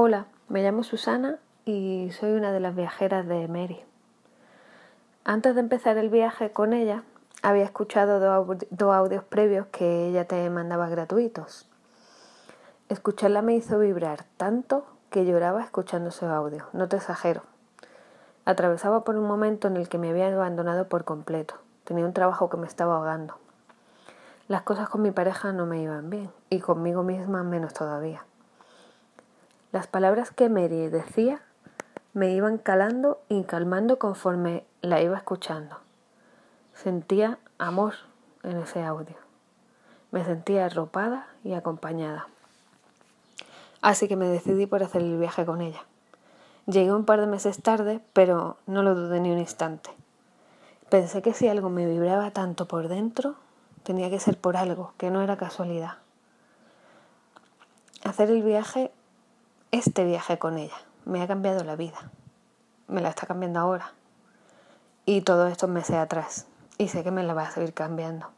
Hola, me llamo Susana y soy una de las viajeras de Mary. Antes de empezar el viaje con ella, había escuchado dos audios previos que ella te mandaba gratuitos. Escucharla me hizo vibrar tanto que lloraba escuchando esos audios, no te exagero. Atravesaba por un momento en el que me había abandonado por completo. Tenía un trabajo que me estaba ahogando. Las cosas con mi pareja no me iban bien y conmigo misma menos todavía. Las palabras que Mary decía me iban calando y calmando conforme la iba escuchando. Sentía amor en ese audio. Me sentía arropada y acompañada. Así que me decidí por hacer el viaje con ella. Llegué un par de meses tarde, pero no lo dudé ni un instante. Pensé que si algo me vibraba tanto por dentro, tenía que ser por algo, que no era casualidad. Hacer el viaje este viaje con ella me ha cambiado la vida. Me la está cambiando ahora. Y todo esto me sé atrás. Y sé que me la va a seguir cambiando.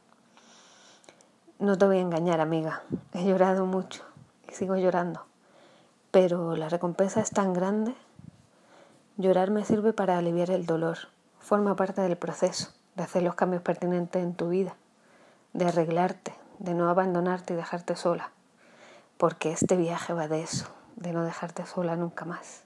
No te voy a engañar, amiga. He llorado mucho y sigo llorando. Pero la recompensa es tan grande. Llorar me sirve para aliviar el dolor. Forma parte del proceso de hacer los cambios pertinentes en tu vida, de arreglarte, de no abandonarte y dejarte sola. Porque este viaje va de eso de no dejarte sola nunca más.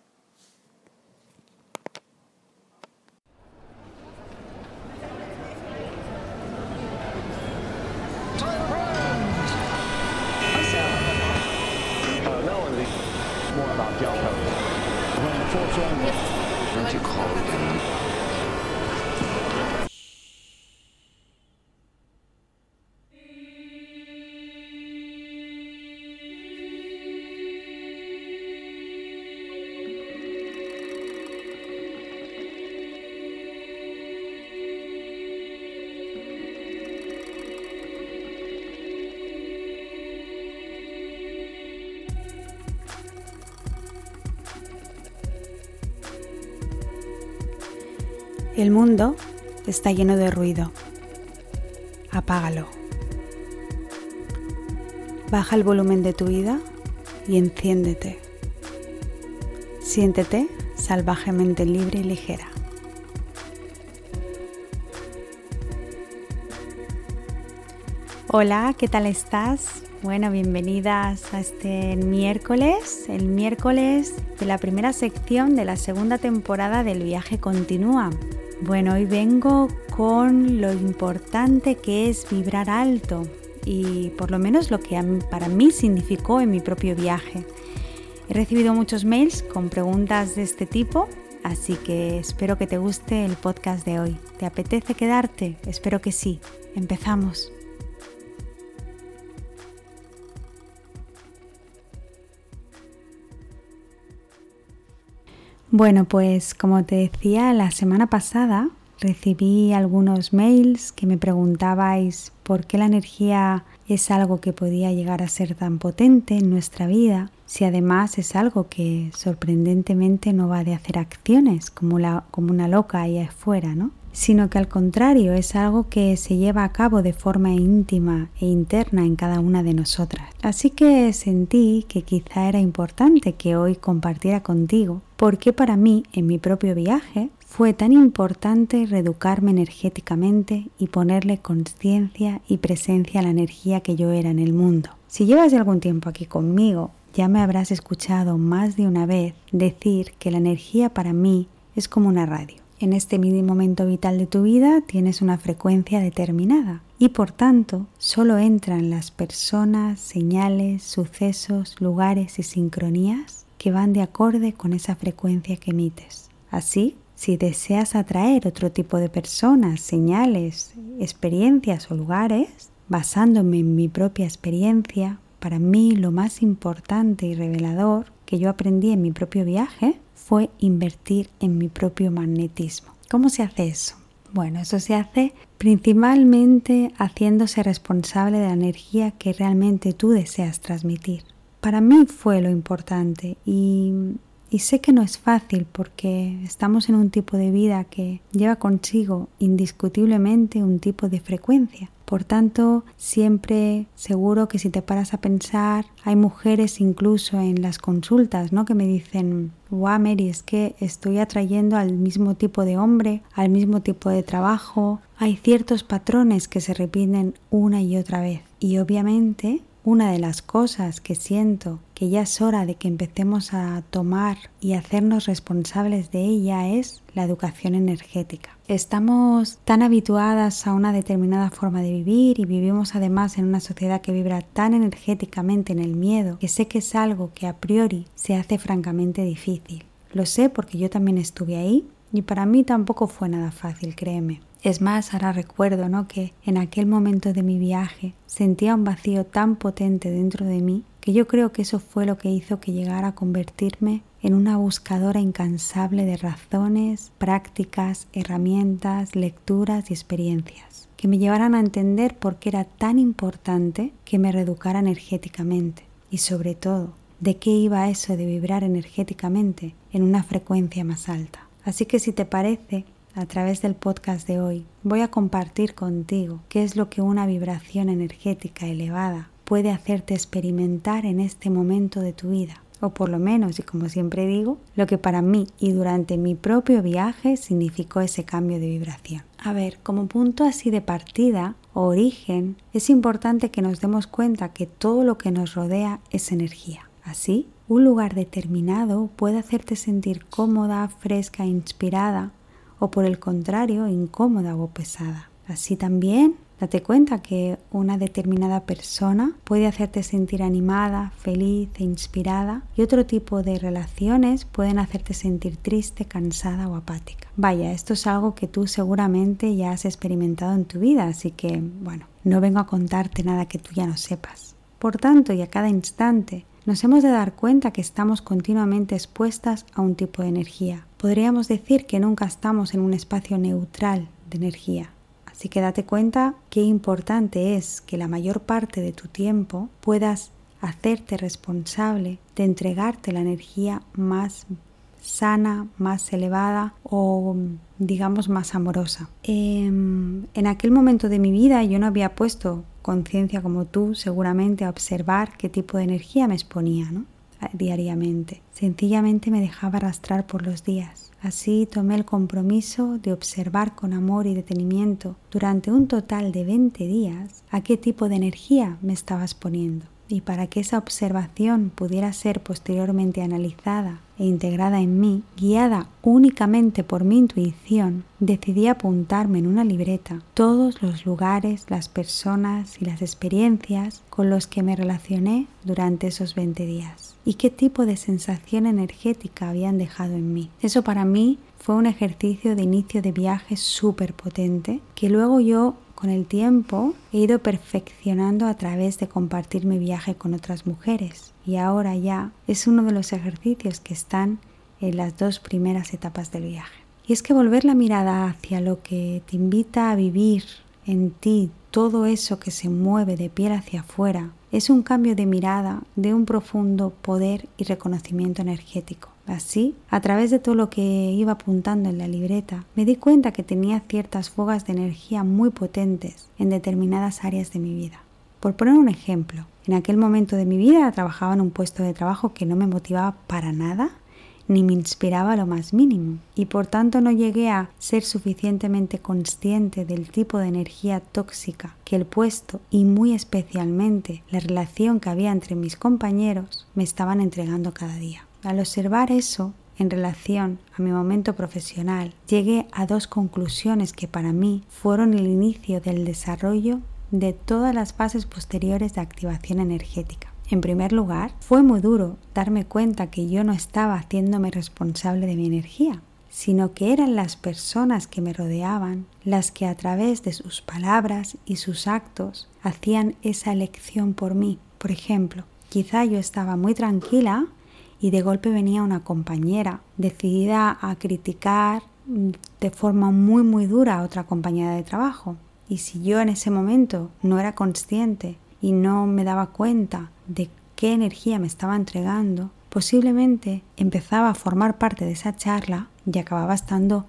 El mundo está lleno de ruido. Apágalo. Baja el volumen de tu vida y enciéndete. Siéntete salvajemente libre y ligera. Hola, ¿qué tal estás? Bueno, bienvenidas a este miércoles, el miércoles de la primera sección de la segunda temporada del viaje continúa. Bueno, hoy vengo con lo importante que es vibrar alto y por lo menos lo que para mí significó en mi propio viaje. He recibido muchos mails con preguntas de este tipo, así que espero que te guste el podcast de hoy. ¿Te apetece quedarte? Espero que sí. Empezamos. Bueno, pues como te decía, la semana pasada recibí algunos mails que me preguntabais por qué la energía es algo que podía llegar a ser tan potente en nuestra vida, si además es algo que sorprendentemente no va de hacer acciones como, la, como una loca ahí afuera, ¿no? Sino que al contrario es algo que se lleva a cabo de forma íntima e interna en cada una de nosotras. Así que sentí que quizá era importante que hoy compartiera contigo porque para mí en mi propio viaje fue tan importante reeducarme energéticamente y ponerle conciencia y presencia a la energía que yo era en el mundo. Si llevas algún tiempo aquí conmigo, ya me habrás escuchado más de una vez decir que la energía para mí es como una radio en este momento vital de tu vida tienes una frecuencia determinada y por tanto solo entran las personas, señales, sucesos, lugares y sincronías que van de acorde con esa frecuencia que emites. Así, si deseas atraer otro tipo de personas, señales, experiencias o lugares, basándome en mi propia experiencia, para mí lo más importante y revelador que yo aprendí en mi propio viaje fue invertir en mi propio magnetismo. ¿Cómo se hace eso? Bueno, eso se hace principalmente haciéndose responsable de la energía que realmente tú deseas transmitir. Para mí fue lo importante y, sé que no es fácil porque estamos en un tipo de vida que lleva consigo indiscutiblemente un tipo de frecuencia. Por tanto, siempre seguro que si te paras a pensar, hay mujeres incluso en las consultas, ¿no? Que me dicen, wow, Mary, es que estoy atrayendo al mismo tipo de hombre, al mismo tipo de trabajo. Hay ciertos patrones que se repiten una y otra vez. Y obviamente una de las cosas que siento que ya es hora de que empecemos a tomar y hacernos responsables de ella es la educación energética. Estamos tan habituadas a una determinada forma de vivir y vivimos además en una sociedad que vibra tan energéticamente en el miedo que sé que es algo que a priori se hace francamente difícil. Lo sé porque yo también estuve ahí y para mí tampoco fue nada fácil, créeme. Es más, ahora recuerdo ¿no? que en aquel momento de mi viaje sentía un vacío tan potente dentro de mí que yo creo que eso fue lo que hizo que llegara a convertirme en una buscadora incansable de razones, prácticas, herramientas, lecturas y experiencias que me llevaran a entender por qué era tan importante que me reeducara energéticamente y sobre todo de qué iba eso de vibrar energéticamente en una frecuencia más alta. Así que si te parece, a través del podcast de hoy voy a compartir contigo qué es lo que una vibración energética elevada puede hacerte experimentar en este momento de tu vida. O por lo menos, y como siempre digo, lo que para mí y durante mi propio viaje significó ese cambio de vibración. A ver, como punto así de partida o origen, es importante que nos demos cuenta que todo lo que nos rodea es energía. Así, un lugar determinado puede hacerte sentir cómoda, fresca, inspirada o por el contrario incómoda o pesada. Así también date cuenta que una determinada persona puede hacerte sentir animada, feliz e inspirada y otro tipo de relaciones pueden hacerte sentir triste, cansada o apática. Vaya, esto es algo que tú seguramente ya has experimentado en tu vida, así que bueno, no vengo a contarte nada que tú ya no sepas. Por tanto, y a cada instante, nos hemos de dar cuenta que estamos continuamente expuestas a un tipo de energía. Podríamos decir que nunca estamos en un espacio neutral de energía. Así que date cuenta qué importante es que la mayor parte de tu tiempo puedas hacerte responsable de entregarte la energía más sana, más elevada o digamos más amorosa. Em, en aquel momento de mi vida yo no había puesto conciencia como tú seguramente a observar qué tipo de energía me exponía ¿no? diariamente. Sencillamente me dejaba arrastrar por los días. Así tomé el compromiso de observar con amor y detenimiento durante un total de 20 días a qué tipo de energía me estaba exponiendo y para que esa observación pudiera ser posteriormente analizada e integrada en mí, guiada únicamente por mi intuición, decidí apuntarme en una libreta todos los lugares, las personas y las experiencias con los que me relacioné durante esos 20 días y qué tipo de sensación energética habían dejado en mí. Eso para mí fue un ejercicio de inicio de viaje súper potente que luego yo con el tiempo he ido perfeccionando a través de compartir mi viaje con otras mujeres y ahora ya es uno de los ejercicios que están en las dos primeras etapas del viaje. Y es que volver la mirada hacia lo que te invita a vivir en ti todo eso que se mueve de piel hacia afuera es un cambio de mirada de un profundo poder y reconocimiento energético. Así, a través de todo lo que iba apuntando en la libreta, me di cuenta que tenía ciertas fugas de energía muy potentes en determinadas áreas de mi vida. Por poner un ejemplo, en aquel momento de mi vida trabajaba en un puesto de trabajo que no me motivaba para nada ni me inspiraba lo más mínimo y por tanto no llegué a ser suficientemente consciente del tipo de energía tóxica que el puesto y muy especialmente la relación que había entre mis compañeros me estaban entregando cada día. Al observar eso, en relación a mi momento profesional, llegué a dos conclusiones que para mí fueron el inicio del desarrollo de todas las fases posteriores de activación energética. En primer lugar, fue muy duro darme cuenta que yo no estaba haciéndome responsable de mi energía, sino que eran las personas que me rodeaban las que a través de sus palabras y sus actos hacían esa elección por mí. Por ejemplo, quizá yo estaba muy tranquila y de golpe venía una compañera decidida a criticar de forma muy muy dura a otra compañera de trabajo. Y si yo en ese momento no era consciente y no me daba cuenta de qué energía me estaba entregando, posiblemente empezaba a formar parte de esa charla y acababa estando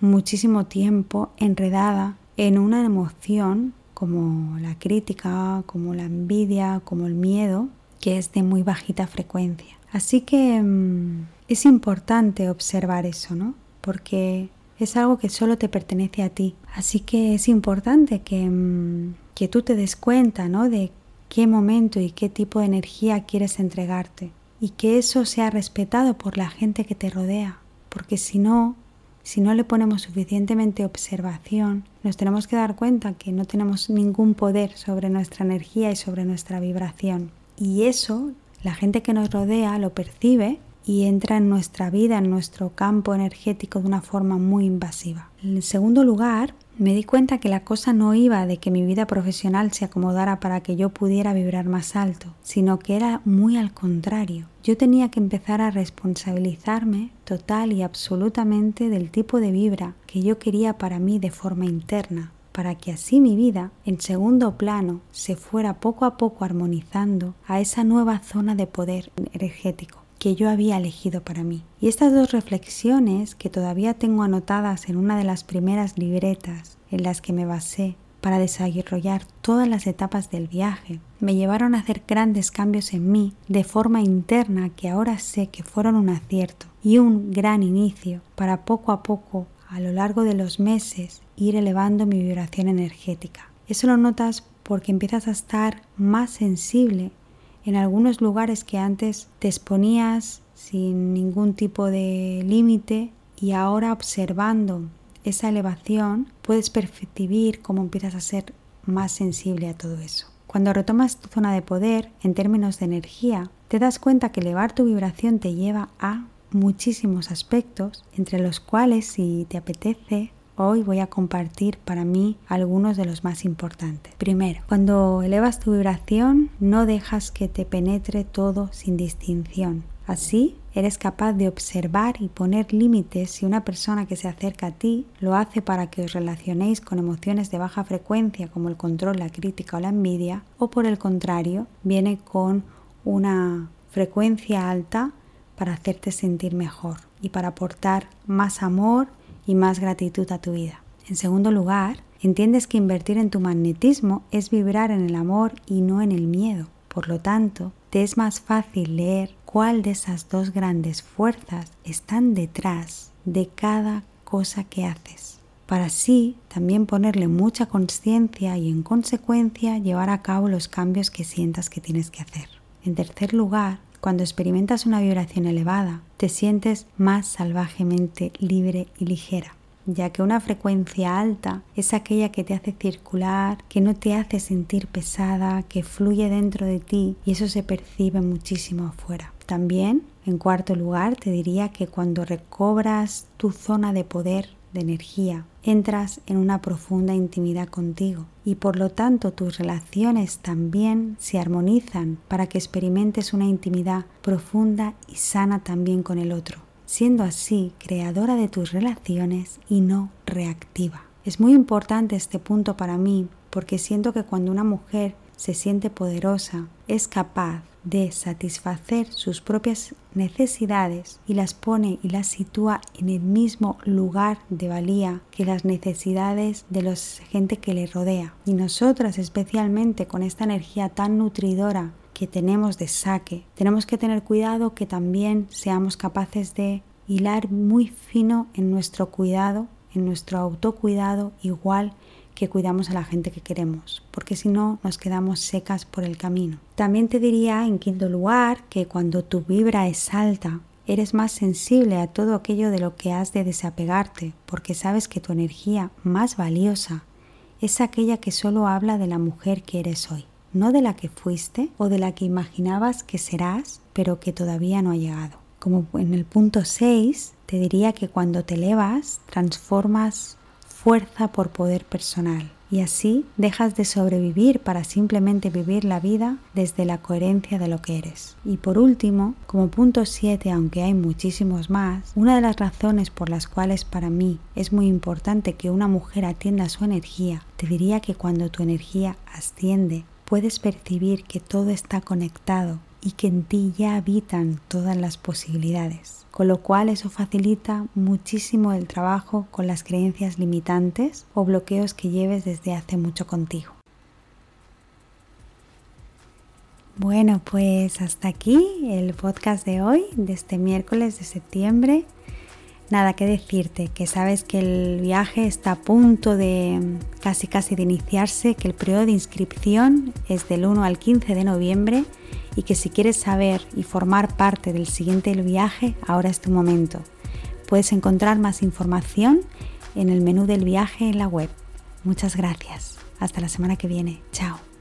muchísimo tiempo enredada en una emoción como la crítica, como la envidia, como el miedo, que es de muy bajita frecuencia. Así que mm, es importante observar eso, ¿no? Porque es algo que solo te pertenece a ti. Así que es importante que, mm, que tú te des cuenta, ¿no? De qué momento y qué tipo de energía quieres entregarte y que eso sea respetado por la gente que te rodea, porque si no, si no le ponemos suficientemente observación, nos tenemos que dar cuenta que no tenemos ningún poder sobre nuestra energía y sobre nuestra vibración. Y eso, la gente que nos rodea lo percibe y entra en nuestra vida, en nuestro campo energético de una forma muy invasiva. En segundo lugar, me di cuenta que la cosa no iba de que mi vida profesional se acomodara para que yo pudiera vibrar más alto, sino que era muy al contrario. Yo tenía que empezar a responsabilizarme total y absolutamente del tipo de vibra que yo quería para mí de forma interna, para que así mi vida, en segundo plano, se fuera poco a poco armonizando a esa nueva zona de poder energético que yo había elegido para mí. Y estas dos reflexiones, que todavía tengo anotadas en una de las primeras libretas en las que me basé para desarrollar todas las etapas del viaje, me llevaron a hacer grandes cambios en mí de forma interna que ahora sé que fueron un acierto y un gran inicio para poco a poco, a lo largo de los meses, ir elevando mi vibración energética. Eso lo notas porque empiezas a estar más sensible en algunos lugares que antes te exponías sin ningún tipo de límite y ahora observando esa elevación puedes percibir cómo empiezas a ser más sensible a todo eso. Cuando retomas tu zona de poder en términos de energía, te das cuenta que elevar tu vibración te lleva a muchísimos aspectos, entre los cuales si te apetece Hoy voy a compartir para mí algunos de los más importantes. Primero, cuando elevas tu vibración, no dejas que te penetre todo sin distinción. Así, eres capaz de observar y poner límites si una persona que se acerca a ti lo hace para que os relacionéis con emociones de baja frecuencia como el control, la crítica o la envidia, o por el contrario, viene con una frecuencia alta para hacerte sentir mejor y para aportar más amor y más gratitud a tu vida. En segundo lugar, entiendes que invertir en tu magnetismo es vibrar en el amor y no en el miedo. Por lo tanto, te es más fácil leer cuál de esas dos grandes fuerzas están detrás de cada cosa que haces, para así también ponerle mucha conciencia y en consecuencia llevar a cabo los cambios que sientas que tienes que hacer. En tercer lugar, cuando experimentas una vibración elevada, te sientes más salvajemente libre y ligera, ya que una frecuencia alta es aquella que te hace circular, que no te hace sentir pesada, que fluye dentro de ti y eso se percibe muchísimo afuera. También, en cuarto lugar, te diría que cuando recobras tu zona de poder, de energía, entras en una profunda intimidad contigo y por lo tanto tus relaciones también se armonizan para que experimentes una intimidad profunda y sana también con el otro, siendo así creadora de tus relaciones y no reactiva. Es muy importante este punto para mí porque siento que cuando una mujer se siente poderosa, es capaz de satisfacer sus propias necesidades y las pone y las sitúa en el mismo lugar de valía que las necesidades de la gente que le rodea. Y nosotras especialmente con esta energía tan nutridora que tenemos de saque, tenemos que tener cuidado que también seamos capaces de hilar muy fino en nuestro cuidado, en nuestro autocuidado, igual que cuidamos a la gente que queremos, porque si no nos quedamos secas por el camino. También te diría, en quinto lugar, que cuando tu vibra es alta, eres más sensible a todo aquello de lo que has de desapegarte, porque sabes que tu energía más valiosa es aquella que solo habla de la mujer que eres hoy, no de la que fuiste o de la que imaginabas que serás, pero que todavía no ha llegado. Como en el punto 6, te diría que cuando te elevas, transformas fuerza por poder personal y así dejas de sobrevivir para simplemente vivir la vida desde la coherencia de lo que eres. Y por último, como punto 7, aunque hay muchísimos más, una de las razones por las cuales para mí es muy importante que una mujer atienda su energía, te diría que cuando tu energía asciende, puedes percibir que todo está conectado y que en ti ya habitan todas las posibilidades, con lo cual eso facilita muchísimo el trabajo con las creencias limitantes o bloqueos que lleves desde hace mucho contigo. Bueno, pues hasta aquí el podcast de hoy, de este miércoles de septiembre Nada que decirte, que sabes que el viaje está a punto de casi casi de iniciarse, que el periodo de inscripción es del 1 al 15 de noviembre y que si quieres saber y formar parte del siguiente viaje, ahora es tu momento. Puedes encontrar más información en el menú del viaje en la web. Muchas gracias. Hasta la semana que viene. Chao.